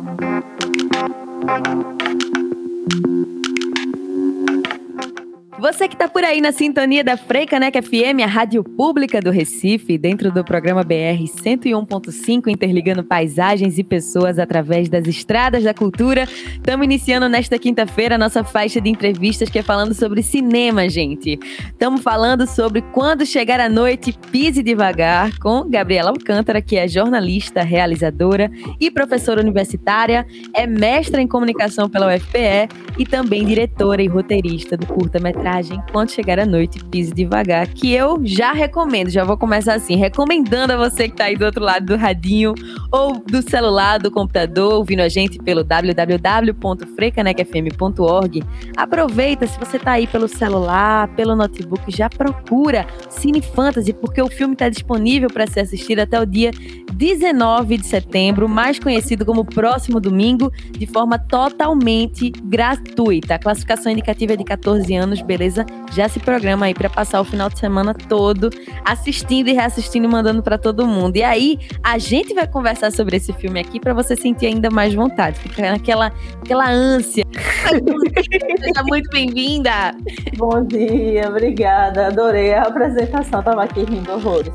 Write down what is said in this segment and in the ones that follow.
Thank you. Você que está por aí na sintonia da Freicaneca FM, a rádio pública do Recife, dentro do programa BR 101.5, interligando paisagens e pessoas através das estradas da cultura. Estamos iniciando nesta quinta-feira a nossa faixa de entrevistas que é falando sobre cinema, gente. Estamos falando sobre Quando Chegar a Noite, Pise Devagar, com Gabriela Alcântara, que é jornalista, realizadora e professora universitária, é mestra em comunicação pela UFPE e também diretora e roteirista do curta-metragem metragem Quando Chegar a Noite, Pise Devagar, que eu já recomendo, já vou começar assim, recomendando a você que tá aí do outro lado do radinho ou do celular, do computador, ouvindo a gente pelo www.frecanecfm.org. Aproveita, se você tá aí pelo celular, pelo notebook, já procura Cine Fantasy, porque o filme está disponível para ser assistido até o dia 19 de setembro, mais conhecido como próximo domingo, de forma totalmente gratuita. A classificação indicativa é de 14 anos, beleza? Beleza? Já se programa aí para passar o final de semana todo assistindo e reassistindo e mandando para todo mundo. E aí, a gente vai conversar sobre esse filme aqui para você sentir ainda mais vontade, ficar naquela aquela ânsia. Seja muito bem-vinda. Bom dia, obrigada. Adorei a apresentação, tava aqui rindo horrores.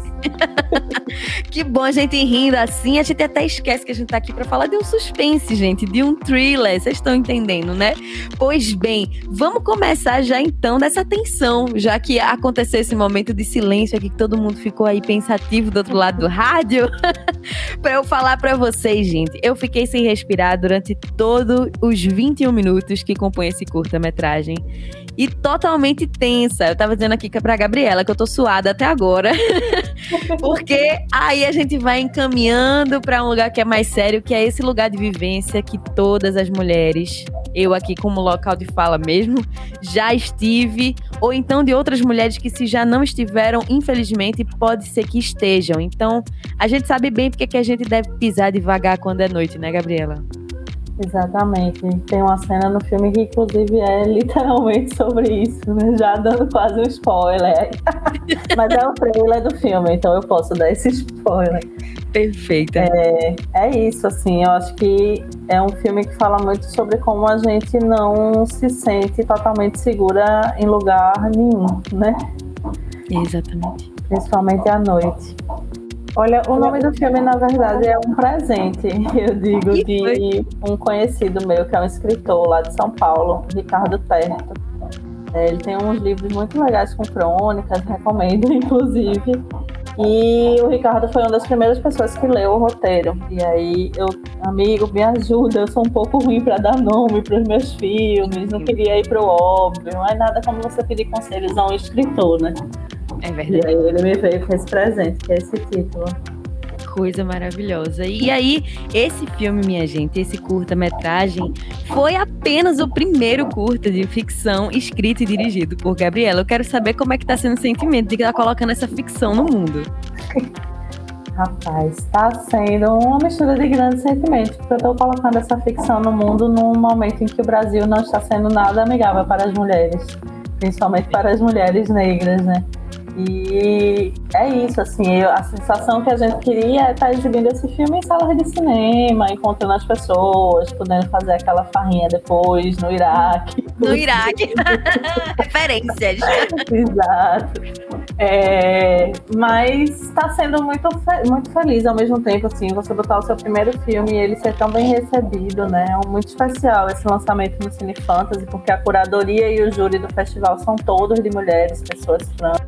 que bom a gente rindo assim, a gente até esquece que a gente tá aqui para falar de um suspense, gente, de um thriller. Vocês estão entendendo, né? Pois bem, vamos começar já então questão dessa tensão, já que aconteceu esse momento de silêncio aqui que todo mundo ficou aí pensativo do outro lado do rádio, para eu falar para vocês, gente. Eu fiquei sem respirar durante todos os 21 minutos que compõem esse curta-metragem e totalmente tensa. Eu tava dizendo aqui pra Gabriela que eu tô suada até agora. Porque aí a gente vai encaminhando para um lugar que é mais sério, que é esse lugar de vivência que todas as mulheres, eu aqui como local de fala mesmo, já estive, ou então de outras mulheres que se já não estiveram, infelizmente, pode ser que estejam. Então, a gente sabe bem porque que a gente deve pisar devagar quando é noite, né, Gabriela? Exatamente. Tem uma cena no filme que, inclusive, é literalmente sobre isso, né? Já dando quase um spoiler. Mas é o trailer do filme, então eu posso dar esse spoiler. Perfeita. É, é isso, assim. Eu acho que é um filme que fala muito sobre como a gente não se sente totalmente segura em lugar nenhum, né? Exatamente. Principalmente à noite. Olha, o nome do filme, na verdade, é um presente, eu digo, de um conhecido meu, que é um escritor lá de São Paulo, Ricardo Terto. É, ele tem uns livros muito legais com crônicas, recomendo, inclusive. E o Ricardo foi uma das primeiras pessoas que leu o roteiro. E aí, eu, amigo, me ajuda, eu sou um pouco ruim para dar nome para os meus filmes, não queria ir para o óbvio, não é nada como você pedir conselhos a um escritor, né? É verdade. E aí ele me veio com esse presente, que é esse título. Coisa maravilhosa. E aí, esse filme, minha gente, esse curta-metragem, foi apenas o primeiro curta de ficção escrito e dirigido por Gabriela. Eu quero saber como é que tá sendo o sentimento de estar tá colocando essa ficção no mundo. Rapaz, está sendo uma mistura de grandes sentimentos, porque eu estou colocando essa ficção no mundo num momento em que o Brasil não está sendo nada amigável para as mulheres, principalmente para as mulheres negras, né? E é isso, assim, a sensação que a gente queria é estar exibindo esse filme em salas de cinema, encontrando as pessoas, podendo fazer aquela farrinha depois no Iraque. No Iraque. Referências. Exato. É, mas está sendo muito, muito feliz ao mesmo tempo, assim, você botar o seu primeiro filme e ele ser tão bem recebido, né? É muito especial esse lançamento no Cine Fantasy, porque a curadoria e o júri do festival são todos de mulheres, pessoas trans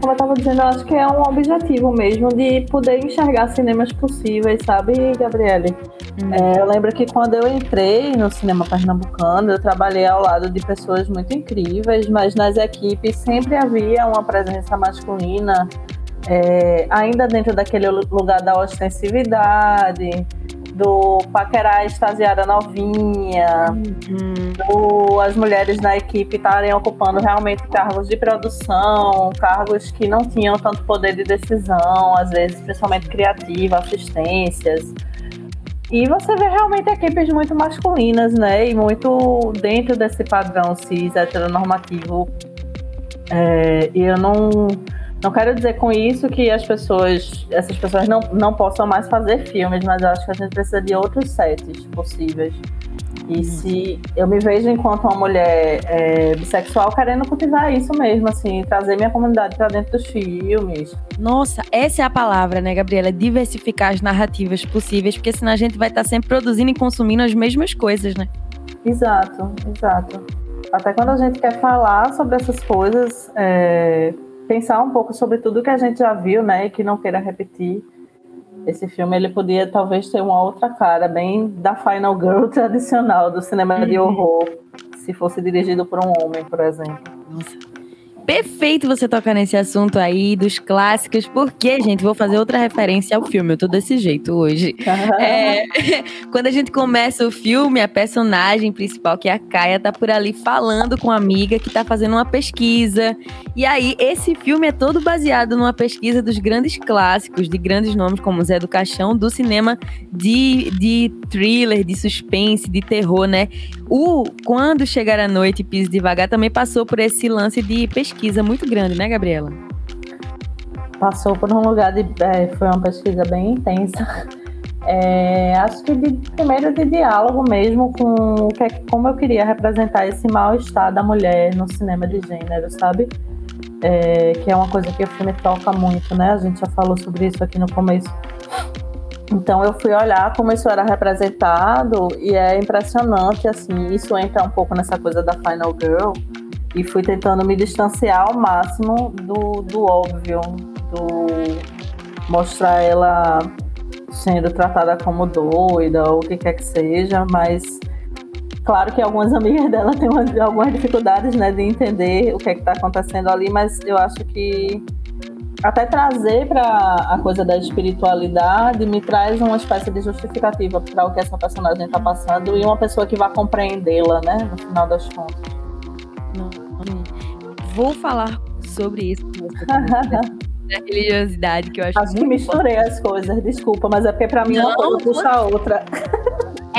como eu estava dizendo, eu acho que é um objetivo mesmo de poder enxergar cinemas possíveis, sabe, Gabriele? Uhum. É, eu lembro que quando eu entrei no cinema pernambucano, eu trabalhei ao lado de pessoas muito incríveis, mas nas equipes sempre havia uma presença masculina, é, ainda dentro daquele lugar da ostensividade, do paquerar extasiada novinha, uhum. do as mulheres na equipe estarem ocupando realmente cargos de produção, cargos que não tinham tanto poder de decisão, às vezes principalmente criativa, assistências. E você vê realmente equipes muito masculinas, né? E muito dentro desse padrão cis heteronormativo. É, e eu não Não quero dizer com isso que as pessoas, essas pessoas não, não possam mais fazer filmes, mas eu acho que a gente precisa de outros sets possíveis. E uhum. se eu me vejo enquanto uma mulher é, bissexual querendo cultivar isso mesmo, assim, trazer minha comunidade para dentro dos filmes. Nossa, essa é a palavra, né, Gabriela? Diversificar as narrativas possíveis, porque senão a gente vai estar sempre produzindo e consumindo as mesmas coisas, né? Exato, exato. Até quando a gente quer falar sobre essas coisas, é, pensar um pouco sobre tudo que a gente já viu, né, e que não queira repetir. Esse filme ele podia talvez ter uma outra cara, bem da Final Girl tradicional do cinema de uhum. horror, se fosse dirigido por um homem, por exemplo. Nossa, perfeito você tocar nesse assunto aí dos clássicos, porque, gente, vou fazer outra referência ao filme. Eu tô desse jeito hoje. é, quando a gente começa o filme, a personagem principal, que é a Kaia, tá por ali falando com uma amiga que tá fazendo uma pesquisa. E aí, esse filme é todo baseado numa pesquisa dos grandes clássicos, de grandes nomes como Zé do Caixão, do cinema de, de thriller, de suspense, de terror, né? O Quando Chegar a Noite, Pise Devagar também passou por esse lance de pesquisa pesquisa muito grande, né, Gabriela? Passou por um lugar de. É, foi uma pesquisa bem intensa. É, acho que de, primeiro de diálogo mesmo com o que, é como eu queria representar esse mal-estar da mulher no cinema de gênero, sabe? É, que é uma coisa que o filme toca muito, né? A gente já falou sobre isso aqui no começo. Então eu fui olhar como isso era representado e é impressionante, assim, isso entra um pouco nessa coisa da Final Girl, e fui tentando me distanciar ao máximo do, do óbvio, do mostrar ela sendo tratada como doida ou o que quer que seja, mas claro que algumas amigas dela têm algumas dificuldades né, de entender o que é está acontecendo ali, mas eu acho que até trazer para a coisa da espiritualidade me traz uma espécie de justificativa para o que essa personagem está passando e uma pessoa que vai compreendê-la, né, no final das contas vou falar sobre isso com você. da religiosidade que eu acho Acho que misturei as coisas, desculpa, mas é porque pra mim não, uma coisa puxa a outra.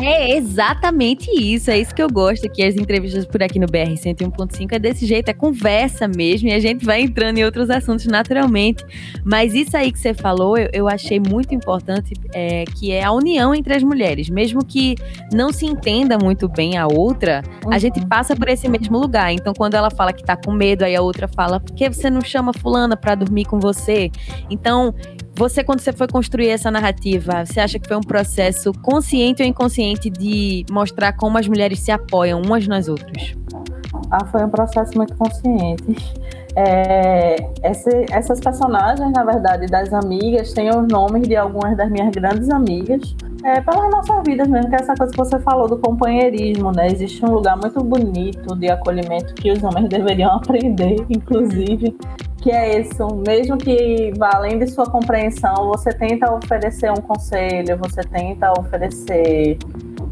É exatamente isso, é isso que eu gosto aqui, as entrevistas por aqui no BR 101.5 é desse jeito, é conversa mesmo, e a gente vai entrando em outros assuntos naturalmente. Mas isso aí que você falou, eu, eu achei muito importante, é, que é a união entre as mulheres. Mesmo que não se entenda muito bem a outra, uhum. a gente passa por esse mesmo lugar. Então, quando ela fala que tá com medo, aí a outra fala, por que você não chama fulana para dormir com você? Então, você, quando você foi construir essa narrativa, você acha que foi um processo consciente ou inconsciente de mostrar como as mulheres se apoiam umas nas outras? Ah, foi um processo muito consciente. É, esse, essas personagens, na verdade, das amigas, têm os nomes de algumas das minhas grandes amigas, é, pelas nossas vidas mesmo, que é essa coisa que você falou do companheirismo, né? Existe um lugar muito bonito de acolhimento que os homens deveriam aprender, inclusive, que é isso, mesmo que vá além de sua compreensão, você tenta oferecer um conselho, você tenta oferecer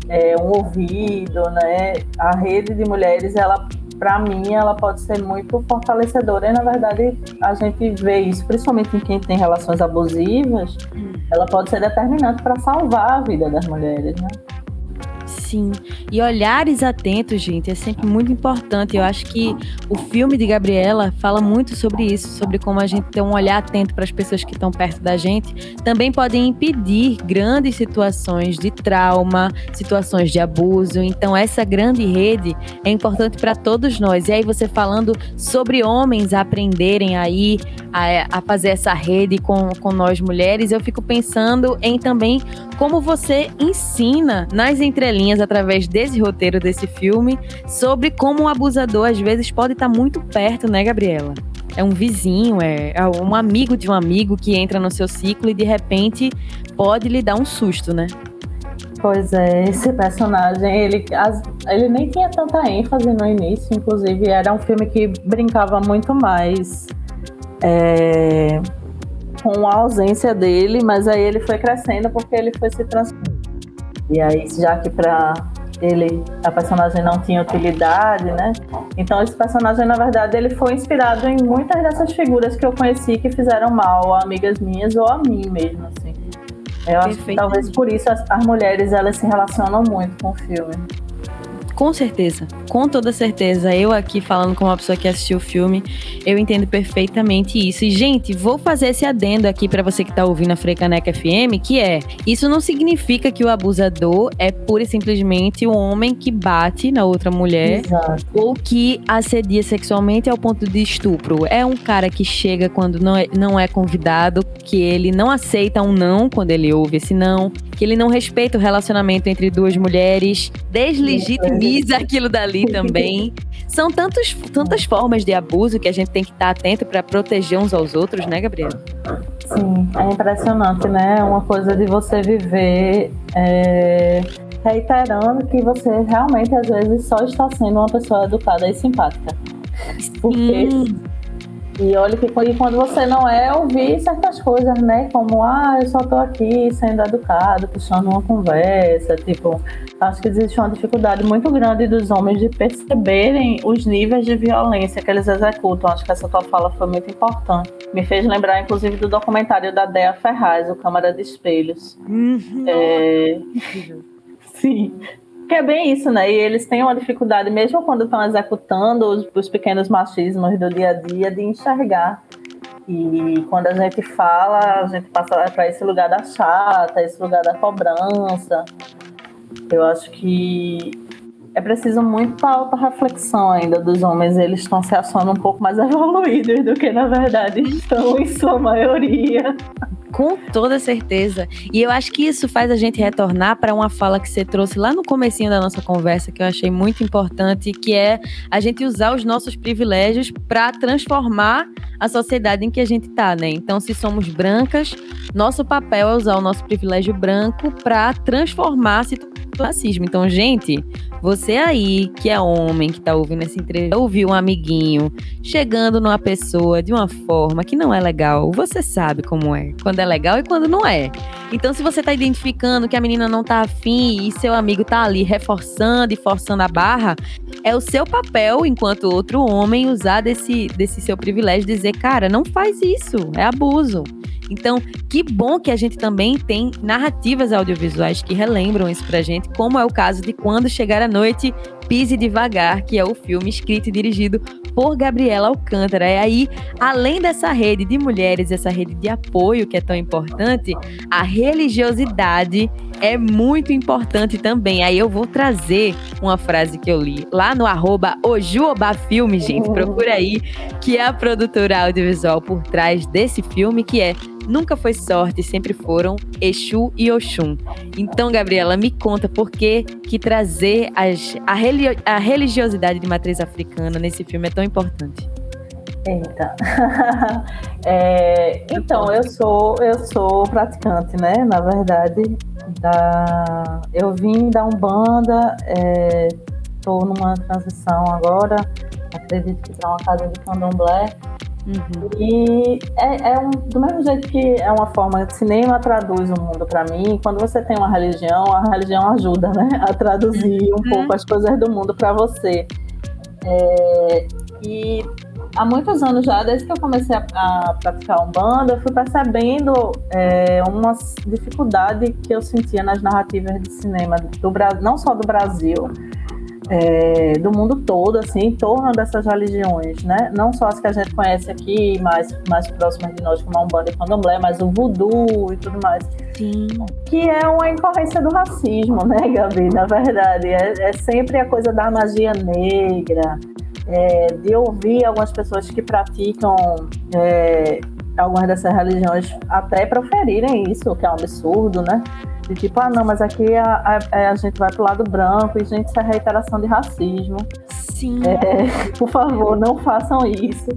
é, um ouvido, né? A rede de mulheres, ela, para mim, ela pode ser muito fortalecedora. E na verdade, a gente vê isso, principalmente em quem tem relações abusivas, hum. ela pode ser determinante para salvar a vida das mulheres, né? Sim. E olhares atentos, gente, é sempre muito importante. Eu acho que o filme de Gabriela fala muito sobre isso, sobre como a gente ter um olhar atento para as pessoas que estão perto da gente. Também podem impedir grandes situações de trauma, situações de abuso. Então, essa grande rede é importante para todos nós. E aí, você falando sobre homens aprenderem aí a, a fazer essa rede com, com nós mulheres, eu fico pensando em também como você ensina nas entrelinhas através desse roteiro desse filme sobre como o abusador às vezes pode estar muito perto, né, Gabriela? É um vizinho, é, é um amigo de um amigo que entra no seu ciclo e de repente pode lhe dar um susto, né? Pois é, esse personagem, ele, as, ele nem tinha tanta ênfase no início, inclusive era um filme que brincava muito mais é, com a ausência dele, mas aí ele foi crescendo porque ele foi se transformando e aí, já que para ele a personagem não tinha utilidade, né? Então esse personagem, na verdade, ele foi inspirado em muitas dessas figuras que eu conheci que fizeram mal a amigas minhas ou a mim mesmo, assim. Eu acho que talvez por isso as, as mulheres elas se relacionam muito com o filme. Com certeza, com toda certeza. Eu aqui falando como uma pessoa que assistiu o filme, eu entendo perfeitamente isso. E, gente, vou fazer esse adendo aqui para você que tá ouvindo a Frecaneca FM, que é: isso não significa que o abusador é pura e simplesmente o homem que bate na outra mulher Exato. ou que assedia sexualmente ao ponto de estupro. É um cara que chega quando não é, não é convidado, que ele não aceita um não quando ele ouve esse não, que ele não respeita o relacionamento entre duas mulheres, deslegitimiza aquilo dali também. São tantos, tantas formas de abuso que a gente tem que estar atento para proteger uns aos outros, né, Gabriel? Sim, é impressionante, né? Uma coisa de você viver é, reiterando que você realmente às vezes só está sendo uma pessoa educada e simpática. Porque Sim. E olha que e quando você não é, ouvir certas coisas, né? Como, ah, eu só tô aqui sendo educado, puxando uma conversa. Tipo, acho que existe uma dificuldade muito grande dos homens de perceberem os níveis de violência que eles executam. Acho que essa tua fala foi muito importante. Me fez lembrar, inclusive, do documentário da Dea Ferraz, o Câmara de Espelhos. Uhum. É, Sim. Que é bem isso, né? E eles têm uma dificuldade, mesmo quando estão executando os, os pequenos machismos do dia a dia, de enxergar. E quando a gente fala, a gente passa para esse lugar da chata, esse lugar da cobrança. Eu acho que é preciso muita alta reflexão ainda dos homens. Eles estão se achando um pouco mais evoluídos do que, na verdade, estão em sua maioria. Com toda certeza. E eu acho que isso faz a gente retornar para uma fala que você trouxe lá no comecinho da nossa conversa, que eu achei muito importante, que é a gente usar os nossos privilégios para transformar a sociedade em que a gente tá, né? Então, se somos brancas, nosso papel é usar o nosso privilégio branco para transformar a situação do racismo. Então, gente, você aí que é homem, que tá ouvindo essa entrevista, ouviu um amiguinho chegando numa pessoa de uma forma que não é legal, você sabe como é. Quando é legal e quando não é. Então, se você tá identificando que a menina não tá afim e seu amigo tá ali reforçando e forçando a barra, é o seu papel, enquanto outro homem, usar desse, desse seu privilégio, dizer, cara, não faz isso, é abuso. Então, que bom que a gente também tem narrativas audiovisuais que relembram isso pra gente, como é o caso de Quando Chegar a Noite, Pise Devagar, que é o filme escrito e dirigido por Gabriela Alcântara. É aí, além dessa rede de mulheres, essa rede de apoio que é tão importante, a religiosidade é muito importante também. Aí eu vou trazer uma frase que eu li lá no arroba Ojuoba Filme, gente. Procura aí, que é a produtora audiovisual por trás desse filme, que é Nunca foi sorte, sempre foram Exu e Oxum. Então, Gabriela, me conta por que, que trazer as, a, a religiosidade de matriz africana nesse filme é tão importante. Eita. É, então, eu sou, eu sou praticante, né? Na verdade, da, eu vim da Umbanda, estou numa transição agora, acredito que para uma casa de candomblé. Uhum. E é, é um, do mesmo jeito que é uma forma de cinema traduz o mundo para mim, quando você tem uma religião, a religião ajuda, né, a traduzir um Uhum. pouco as coisas do mundo para você. É, e há muitos anos já, desde que eu comecei a, a praticar umbanda, eu fui percebendo é, uma dificuldade que eu sentia nas narrativas de cinema do Brasil, não só do Brasil, é, do mundo todo, assim, em torno dessas religiões, né? Não só as que a gente conhece aqui, mais, mais próximas de nós, como a Umbanda e Candomblé, mas o voodoo e tudo mais. Sim. Que é uma incorrência do racismo, né, Gabi? Na verdade, é, é sempre a coisa da magia negra, é, de ouvir algumas pessoas que praticam é, algumas dessas religiões até proferirem isso, que é um absurdo, né? De tipo, ah, não, mas aqui a, a, a gente vai pro lado branco e, gente, isso é reiteração de racismo. Sim. É, por favor, não façam isso,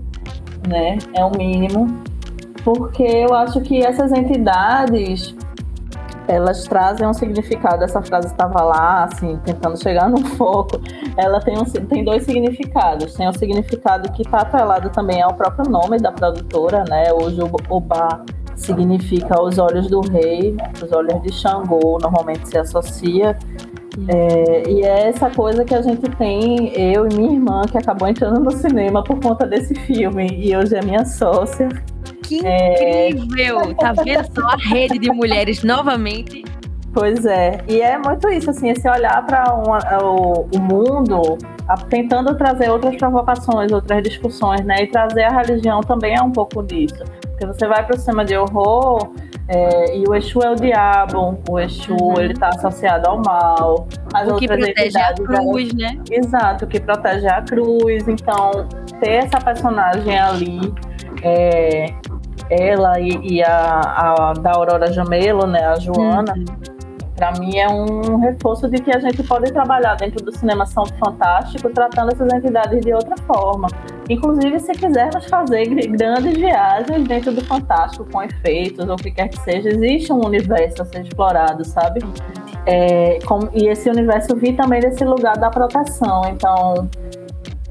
né? É o mínimo. Porque eu acho que essas entidades elas trazem um significado. Essa frase estava lá, assim, tentando chegar no foco. Ela tem, um, tem dois significados. Tem um significado que está atrelado também ao próprio nome da produtora, né? O Jubá significa os olhos do rei, os olhos de Xangô, normalmente se associa. É, e é essa coisa que a gente tem, eu e minha irmã, que acabou entrando no cinema por conta desse filme, e hoje é minha sócia. Que incrível! É... Tá vendo só a rede de mulheres novamente Pois é, e é muito isso, assim, esse olhar para o, o mundo tentando trazer outras provocações, outras discussões, né? E trazer a religião também é um pouco disso. Porque você vai para o cinema de horror é, e o Exu é o diabo, o Exu uhum. ele está associado ao mal. As o que protege a cruz, né? Exato, o que protege a cruz. Então, ter essa personagem ali, é, ela e, e a, a, da Aurora Jamelo, né, a Joana, uhum para mim é um reforço de que a gente pode trabalhar dentro do cinema São Fantástico tratando essas entidades de outra forma. Inclusive, se quisermos fazer grandes viagens dentro do Fantástico com efeitos ou o que quer que seja, existe um universo a ser explorado, sabe? É, com, e esse universo vi também desse lugar da proteção. Então,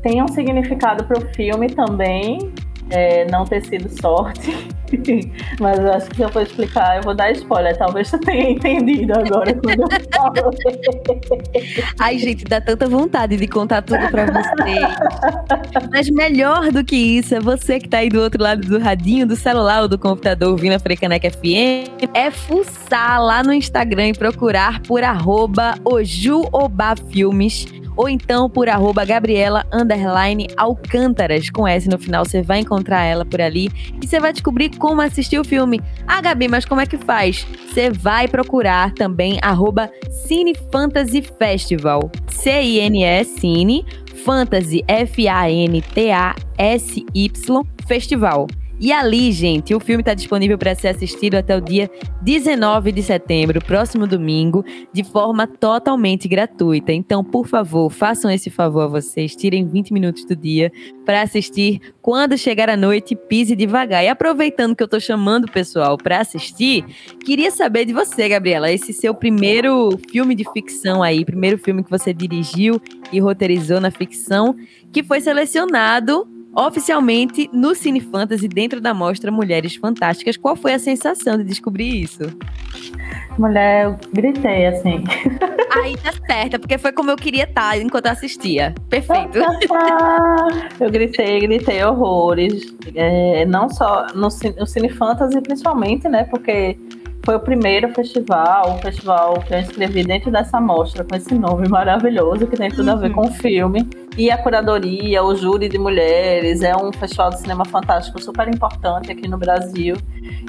tem um significado para o filme também, é, não ter sido sorte. Mas eu acho que se eu for explicar, eu vou dar spoiler. Talvez você tenha entendido agora quando eu falo. Ai, gente, dá tanta vontade de contar tudo pra você. Mas melhor do que isso, é você que tá aí do outro lado do radinho, do celular ou do computador ouvindo a Frecaneca FM, é fuçar lá no Instagram e procurar por arroba Filmes ou então por arroba Gabriela Alcântaras. Com S no final, você vai encontrar ela por ali e você vai descobrir como assistir o filme. Ah, Gabi, mas como é que faz? Você vai procurar também arroba Cine Fantasy Festival. C-I-N-E Cine Fantasy F-A-N-T-A-S-Y Festival. E ali, gente, o filme está disponível para ser assistido até o dia 19 de setembro, próximo domingo, de forma totalmente gratuita. Então, por favor, façam esse favor a vocês, tirem 20 minutos do dia para assistir. Quando chegar a noite, pise devagar. E aproveitando que eu estou chamando o pessoal para assistir, queria saber de você, Gabriela, esse seu primeiro filme de ficção aí, primeiro filme que você dirigiu e roteirizou na ficção, que foi selecionado oficialmente no Cine Fantasy dentro da mostra Mulheres Fantásticas. Qual foi a sensação de descobrir isso? Mulher, eu gritei assim. Aí tá certa, porque foi como eu queria estar enquanto eu assistia. Perfeito. eu gritei, gritei horrores. É, não só no, no Cine Fantasy, principalmente, né? Porque foi o primeiro festival, o festival que eu escrevi dentro dessa mostra, com esse nome maravilhoso, que tem tudo uhum. a ver com o filme. E a curadoria, o júri de mulheres, é um festival de cinema fantástico super importante aqui no Brasil.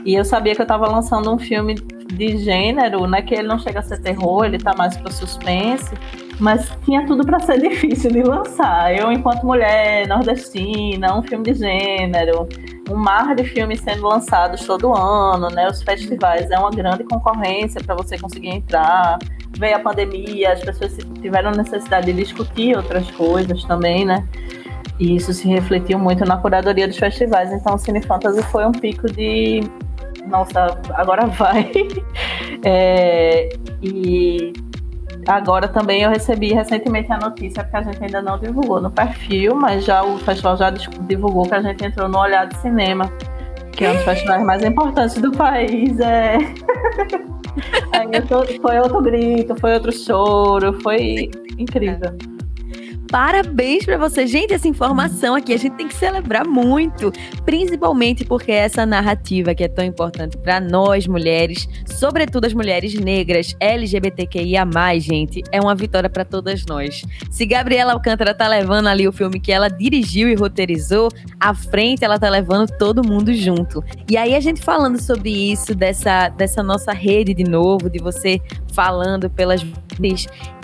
E eu sabia que eu estava lançando um filme de gênero, né? Que ele não chega a ser terror, ele está mais para suspense mas tinha tudo para ser difícil de lançar. Eu, enquanto mulher nordestina, um filme de gênero, um mar de filmes sendo lançados todo ano, né? Os festivais é uma grande concorrência para você conseguir entrar. Veio a pandemia, as pessoas tiveram necessidade de discutir outras coisas também, né? E isso se refletiu muito na curadoria dos festivais. Então, o Cine Fantasy foi um pico de. Nossa, agora vai. É, e Agora também eu recebi recentemente a notícia que a gente ainda não divulgou no perfil, mas já o festival já divulgou que a gente entrou no Olhar de Cinema, que é um dos festivais mais importantes do país. É... Aí tô, foi outro grito, foi outro choro, foi incrível. Parabéns para você. Gente, essa informação aqui a gente tem que celebrar muito, principalmente porque essa narrativa que é tão importante para nós mulheres, sobretudo as mulheres negras, LGBTQIA+, gente, é uma vitória para todas nós. Se Gabriela Alcântara tá levando ali o filme que ela dirigiu e roteirizou, à frente ela tá levando todo mundo junto. E aí a gente falando sobre isso, dessa, dessa nossa rede de novo, de você falando pelas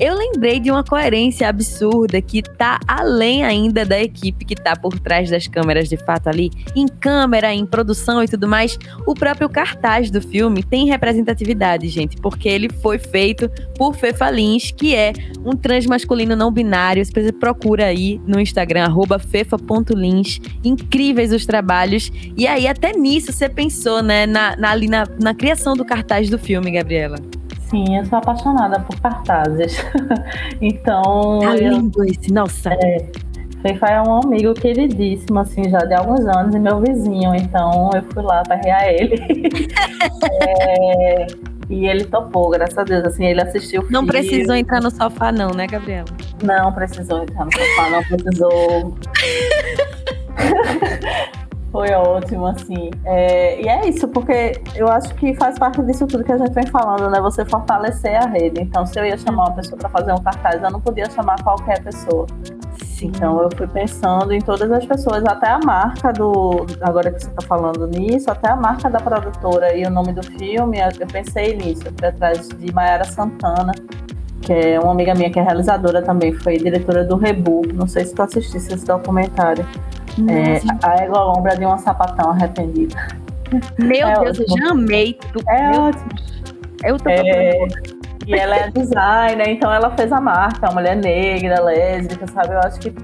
eu lembrei de uma coerência absurda que tá além ainda da equipe que tá por trás das câmeras de fato ali, em câmera, em produção e tudo mais. O próprio cartaz do filme tem representatividade, gente, porque ele foi feito por Fefa Lins, que é um transmasculino não binário. Você procura aí no Instagram, fefa.lins. Incríveis os trabalhos. E aí, até nisso, você pensou, né, na, na, ali na, na criação do cartaz do filme, Gabriela. Sim, eu sou apaixonada por cartazes. então. Tá lindo esse, nossa. É, Feifá é um amigo queridíssimo, assim, já de alguns anos, e meu vizinho, então eu fui lá para ele. é, e ele topou, graças a Deus, assim, ele assistiu Não precisou entrar no sofá não, né, Gabriela? Não precisou entrar no sofá, não precisou... Foi ótimo, assim. É, e é isso, porque eu acho que faz parte disso tudo que a gente vem falando, né? Você fortalecer a rede. Então, se eu ia chamar uma pessoa para fazer um cartaz, eu não podia chamar qualquer pessoa. Sim. Então, eu fui pensando em todas as pessoas, até a marca do. Agora que você está falando nisso, até a marca da produtora e o nome do filme, eu pensei nisso. Eu fui atrás de Mayara Santana, que é uma amiga minha que é realizadora também, foi diretora do Rebu. Não sei se tu assistisse esse documentário. É, a egolombra de uma sapatão arrependida. Meu é Deus, ótimo. eu já amei. Tu, é meu... ótimo. Eu tô é, E ela é designer, então ela fez a marca, uma mulher negra, lésbica, sabe? Eu acho que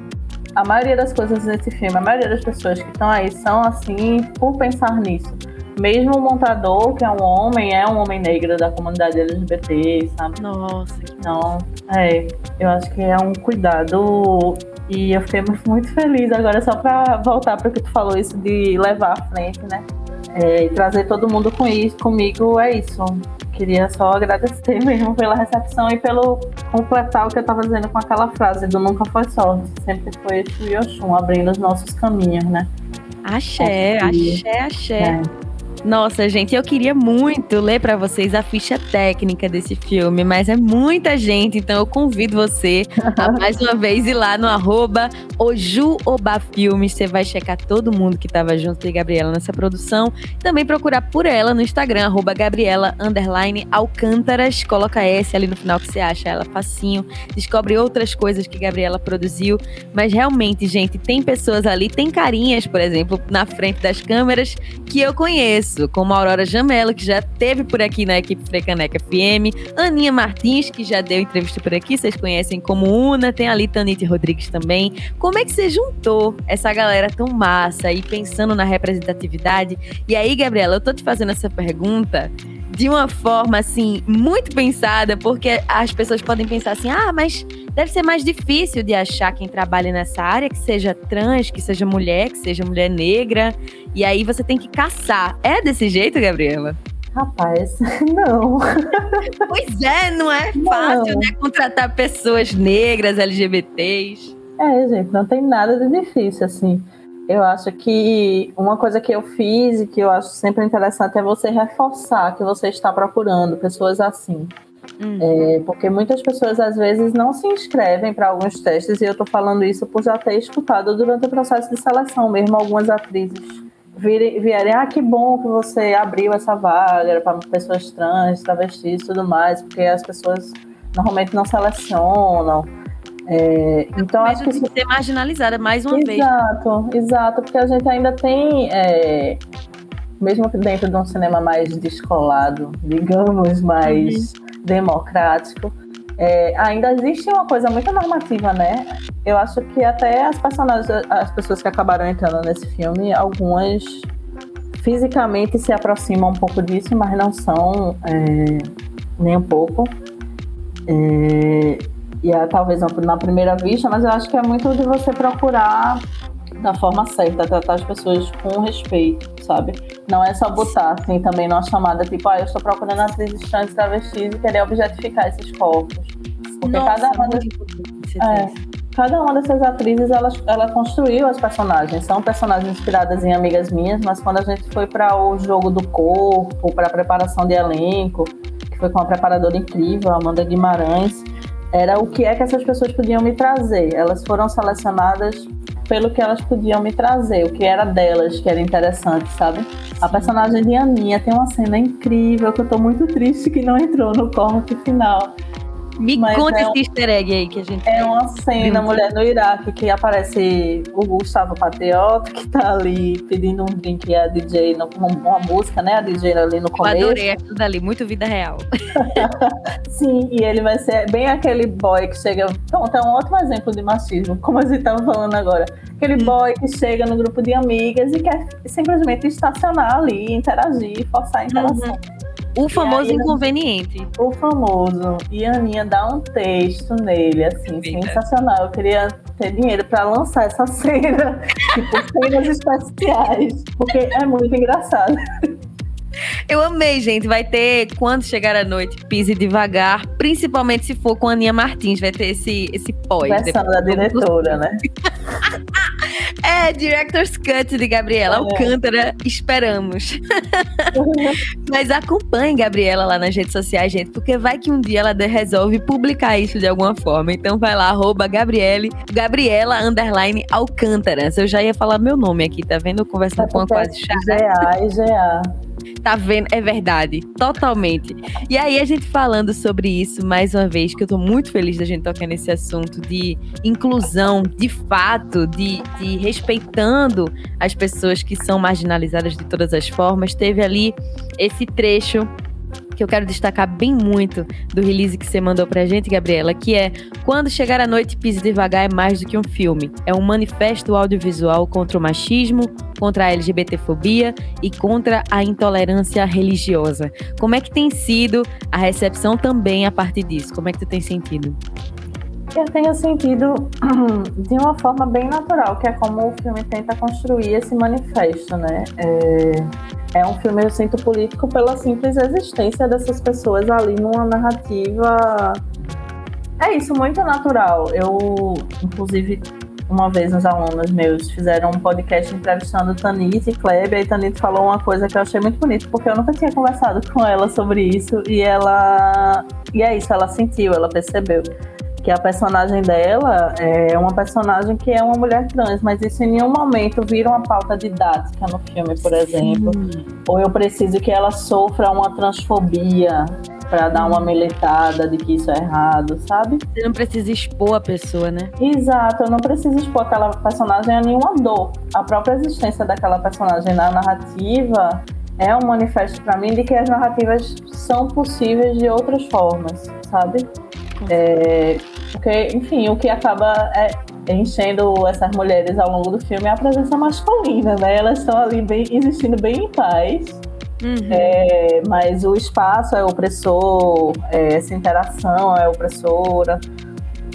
a maioria das coisas nesse filme, a maioria das pessoas que estão aí são assim por pensar nisso. Mesmo o montador, que é um homem, é um homem negro da comunidade LGBT, sabe? Nossa. Então, é, eu acho que é um cuidado e eu fiquei muito feliz agora, só para voltar para o que tu falou, isso de levar à frente, né? É, e trazer todo mundo com isso, comigo é isso. Queria só agradecer mesmo pela recepção e pelo completar o que eu estava dizendo com aquela frase do nunca foi sorte, sempre foi esse Yoshun abrindo os nossos caminhos, né? Axé, axé, axé. É. Nossa, gente, eu queria muito ler para vocês a ficha técnica desse filme, mas é muita gente, então eu convido você a mais uma vez ir lá no arroba Filmes. Você vai checar todo mundo que estava junto de Gabriela nessa produção. Também procurar por ela no Instagram, arroba Gabriela Alcântaras. Coloca S ali no final que você acha ela facinho. Descobre outras coisas que Gabriela produziu. Mas realmente, gente, tem pessoas ali, tem carinhas, por exemplo, na frente das câmeras que eu conheço isso, como a Aurora Jamelo, que já teve por aqui na equipe Frecaneca FM, Aninha Martins, que já deu entrevista por aqui, vocês conhecem como Una, tem ali Tanite Rodrigues também. Como é que você juntou essa galera tão massa e pensando na representatividade? E aí, Gabriela, eu tô te fazendo essa pergunta de uma forma assim muito pensada, porque as pessoas podem pensar assim: "Ah, mas deve ser mais difícil de achar quem trabalha nessa área que seja trans, que seja mulher, que seja mulher negra". E aí você tem que caçar. É desse jeito, Gabriela? Rapaz, não. Pois é, não é fácil, não. né? Contratar pessoas negras, LGBTs. É, gente, não tem nada de difícil, assim. Eu acho que uma coisa que eu fiz e que eu acho sempre interessante é você reforçar que você está procurando pessoas assim. Uhum. É, porque muitas pessoas às vezes não se inscrevem para alguns testes, e eu estou falando isso por já ter escutado durante o processo de seleção mesmo algumas atrizes vierem, ah, que bom que você abriu essa vaga para pessoas trans, travestis e tudo mais, porque as pessoas normalmente não selecionam. É, então acho que isso... ser marginalizada mais uma exato, vez. Exato, exato, porque a gente ainda tem, é, mesmo dentro de um cinema mais descolado, digamos, mais uhum. democrático, é, ainda existe uma coisa muito normativa, né? Eu acho que até as personagens, as pessoas que acabaram entrando nesse filme, algumas fisicamente se aproximam um pouco disso, mas não são é, nem um pouco. É, e é, talvez na primeira vista, mas eu acho que é muito de você procurar da forma certa, tratar as pessoas com respeito, sabe? Não é só botar assim também numa chamada tipo, ah, eu estou procurando atrizes trans travestis e querer objetificar esses corpos. Porque Nossa, cada uma das, é, cada uma dessas atrizes ela, ela construiu as personagens. São personagens inspiradas em amigas minhas, mas quando a gente foi para o jogo do corpo, para a preparação de elenco, que foi com uma preparadora incrível, Amanda Guimarães, era o que é que essas pessoas podiam me trazer. Elas foram selecionadas pelo que elas podiam me trazer, o que era delas, que era interessante, sabe? A personagem de Aninha tem uma cena incrível que eu tô muito triste que não entrou no corte final me Mas conta é esse easter egg aí que a gente. É uma cena, mulher no Iraque, que aparece o Gustavo Patriota, que tá ali pedindo um drink a DJ, no, uma música, né? A DJ ali no começo. Eu adorei aquilo dali, muito vida real. Sim, e ele vai ser bem aquele boy que chega. Pronto, é um ótimo exemplo de machismo, como a gente tava falando agora. Aquele hum. boy que chega no grupo de amigas e quer simplesmente estacionar ali, interagir, forçar a interação. Uhum. O famoso aí, inconveniente. O famoso. E a Aninha dá um texto nele, assim, sensacional. Eu queria ter dinheiro para lançar essa cena, tipo, cenas especiais, porque é muito engraçado. Eu amei, gente. Vai ter, quando chegar a noite, pise devagar, principalmente se for com a Aninha Martins, vai ter esse, esse pós. Versão da diretora, né? É, Director's Cut de Gabriela é. Alcântara, esperamos. Mas acompanhe Gabriela lá nas redes sociais, gente, porque vai que um dia ela resolve publicar isso de alguma forma. Então vai lá, arroba Gabriele, Gabriela underline Alcântara. Eu já ia falar meu nome aqui, tá vendo? Conversando com uma quase chata. GA e GA. Tá vendo? É verdade. Totalmente. E aí, a gente falando sobre isso mais uma vez, que eu tô muito feliz da gente tocar nesse assunto de inclusão, de fato, de, de respeitando as pessoas que são marginalizadas de todas as formas. Teve ali esse trecho que eu quero destacar bem muito do release que você mandou pra gente, Gabriela, que é Quando Chegar a Noite Pise Devagar é mais do que um filme. É um manifesto audiovisual contra o machismo, contra a LGBTfobia e contra a intolerância religiosa. Como é que tem sido a recepção também a partir disso? Como é que tu tem sentido? Eu tenho sentido de uma forma bem natural, que é como o filme tenta construir esse manifesto, né? É, é um filme, eu sinto, político pela simples existência dessas pessoas ali numa narrativa. É isso, muito natural. Eu, inclusive, uma vez uns alunos meus fizeram um podcast entrevistando Tanit e Kleber, e Tanit falou uma coisa que eu achei muito bonita, porque eu nunca tinha conversado com ela sobre isso, e ela. E é isso, ela sentiu, ela percebeu que a personagem dela é uma personagem que é uma mulher trans, mas isso em nenhum momento vira uma pauta didática no filme, por exemplo. Ou eu preciso que ela sofra uma transfobia para dar uma militada de que isso é errado, sabe? Você não precisa expor a pessoa, né? Exato, eu não preciso expor aquela personagem a nenhuma dor. A própria existência daquela personagem na narrativa é um manifesto para mim de que as narrativas são possíveis de outras formas, sabe? É, porque, enfim, o que acaba é, enchendo essas mulheres ao longo do filme é a presença masculina, né? Elas estão ali bem, existindo bem em paz. Uhum. É, mas o espaço é opressor, é, essa interação é opressora.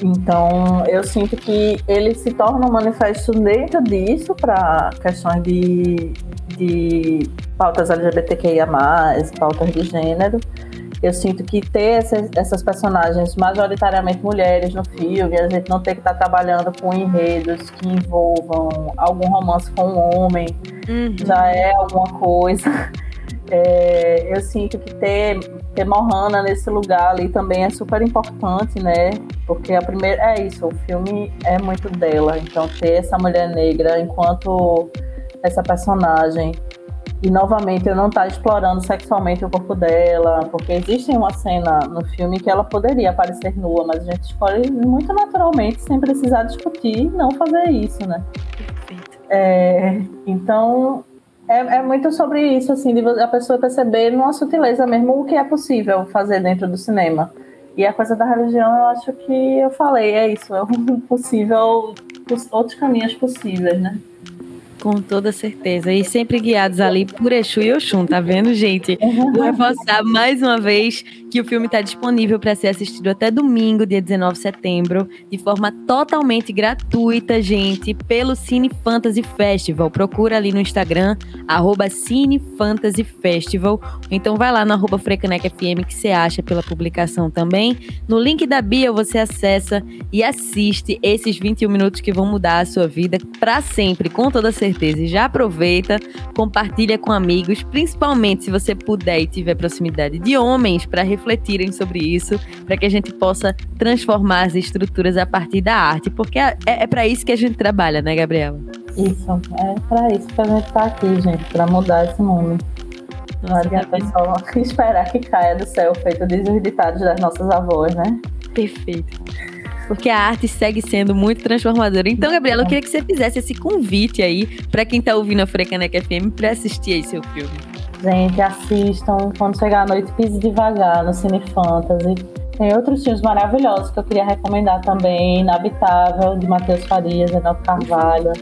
Então, eu sinto que ele se torna um manifesto dentro disso para questões de, de pautas LGBTQIA, pautas de gênero. Eu sinto que ter essas, essas, personagens majoritariamente mulheres no filme, a gente não ter que estar tá trabalhando com enredos que envolvam algum romance com um homem, uhum. já é alguma coisa. É, eu sinto que ter, ter Mohana nesse lugar ali também é super importante, né? Porque a primeira é isso, o filme é muito dela. Então ter essa mulher negra enquanto essa personagem e novamente eu não tá explorando sexualmente o corpo dela, porque existe uma cena no filme que ela poderia aparecer nua, mas a gente escolhe muito naturalmente, sem precisar discutir, não fazer isso, né? É, então é, é, muito sobre isso, assim, de a pessoa perceber numa sutileza mesmo o que é possível fazer dentro do cinema. E a coisa da religião, eu acho que eu falei, é isso, é um possível, outros caminhos possíveis, né? Com toda certeza. E sempre guiados ali por Exu e Oxum, tá vendo, gente? Vou reforçar mais uma vez que o filme está disponível para ser assistido até domingo, dia 19 de setembro, de forma totalmente gratuita, gente, pelo Cine Fantasy Festival. Procura ali no Instagram, arroba Cine Fantasy Festival. Então vai lá no arroba FM que você acha pela publicação também. No link da bio você acessa e assiste esses 21 minutos que vão mudar a sua vida para sempre, com toda certeza. E já aproveita, compartilha com amigos, principalmente se você puder e tiver proximidade de homens para refletirem sobre isso, para que a gente possa transformar as estruturas a partir da arte, porque é, é para isso que a gente trabalha, né, Gabriela? Isso, é para isso que a gente está aqui, gente, para mudar esse mundo. Não adianta só esperar que caia do céu, feito dos ditados das nossas avós, né? Perfeito. Porque a arte segue sendo muito transformadora. Então, Gabriela, eu queria que você fizesse esse convite aí para quem está ouvindo a Frecaneca FM para assistir aí seu filme. Gente, assistam. Quando chegar a noite, pise devagar no Cine Fantasy. Tem outros filmes maravilhosos que eu queria recomendar também. Inabitável, de Matheus Farias, Renato Carvalho.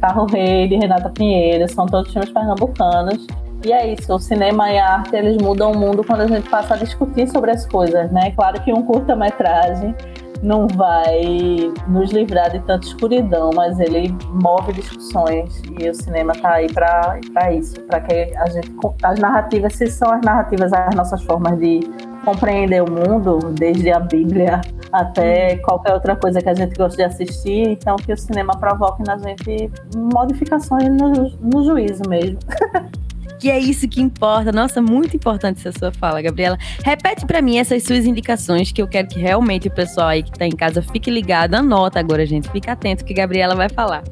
Carro Rei, de Renata Pinheiro. São todos filmes pernambucanos. E é isso, o cinema e a arte, eles mudam o mundo quando a gente passa a discutir sobre as coisas, né? Claro que um curta-metragem não vai nos livrar de tanta escuridão, mas ele move discussões e o cinema está aí para isso, para que a gente as narrativas, se são as narrativas as nossas formas de compreender o mundo, desde a Bíblia até qualquer outra coisa que a gente gosta de assistir, então que o cinema provoque na gente modificações no, no juízo mesmo. que é isso que importa. Nossa, muito importante essa sua fala, Gabriela. Repete para mim essas suas indicações, que eu quero que realmente o pessoal aí que tá em casa fique ligado. Anota agora, gente. Fica atento que Gabriela vai falar.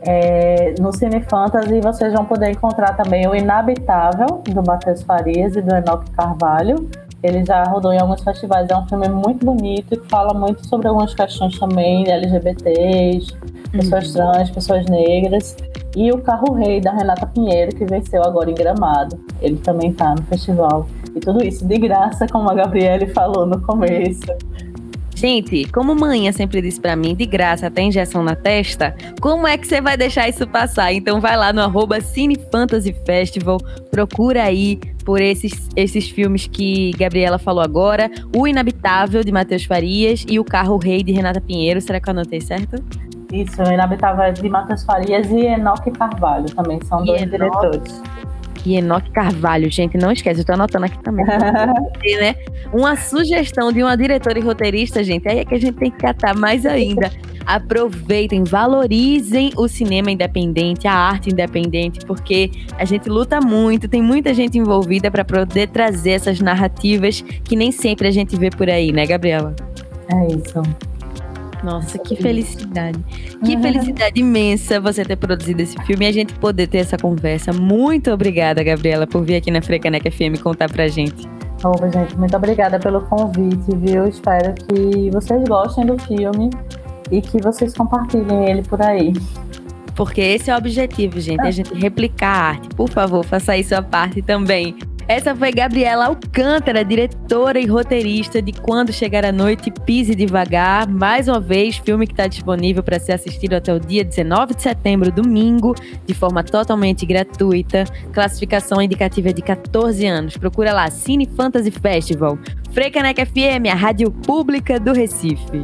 É, no Cine Fantasy vocês vão poder encontrar também o Inabitável, do Matheus Farias e do Enoque Carvalho. Ele já rodou em alguns festivais, é um filme muito bonito e fala muito sobre algumas questões também LGBTs, pessoas uhum. trans, pessoas negras. E o Carro Rei, da Renata Pinheiro, que venceu agora em Gramado. Ele também está no festival. E tudo isso de graça, como a Gabriele falou no começo. Gente, como manhã sempre disse para mim, de graça até injeção na testa, como é que você vai deixar isso passar? Então vai lá no arroba Cine Fantasy Festival, procura aí por esses, esses filmes que Gabriela falou agora, O Inabitável, de Matheus Farias, e O Carro Rei, de Renata Pinheiro. Será que eu anotei certo? Isso, Inabitável é de Matheus Farias e Enoque Carvalho também, são dois diretores. E Enoque Carvalho, gente, não esquece, eu tô anotando aqui também. né? Uma sugestão de uma diretora e roteirista, gente, aí é que a gente tem que catar mais ainda. Aproveitem, valorizem o cinema independente, a arte independente, porque a gente luta muito, tem muita gente envolvida para poder trazer essas narrativas que nem sempre a gente vê por aí, né, Gabriela? É isso. Nossa, que felicidade. Que felicidade imensa você ter produzido esse filme e a gente poder ter essa conversa. Muito obrigada, Gabriela, por vir aqui na Frecaneca FM contar pra gente. Opa, gente, muito obrigada pelo convite, viu? Espero que vocês gostem do filme e que vocês compartilhem ele por aí. Porque esse é o objetivo, gente, é a gente replicar a arte. Por favor, faça aí sua parte também. Essa foi Gabriela Alcântara, diretora e roteirista de Quando Chegar a Noite, Pise Devagar. Mais uma vez, filme que está disponível para ser assistido até o dia 19 de setembro, domingo, de forma totalmente gratuita. Classificação indicativa de 14 anos. Procura lá, Cine Fantasy Festival. Frecaneca FM, a rádio pública do Recife.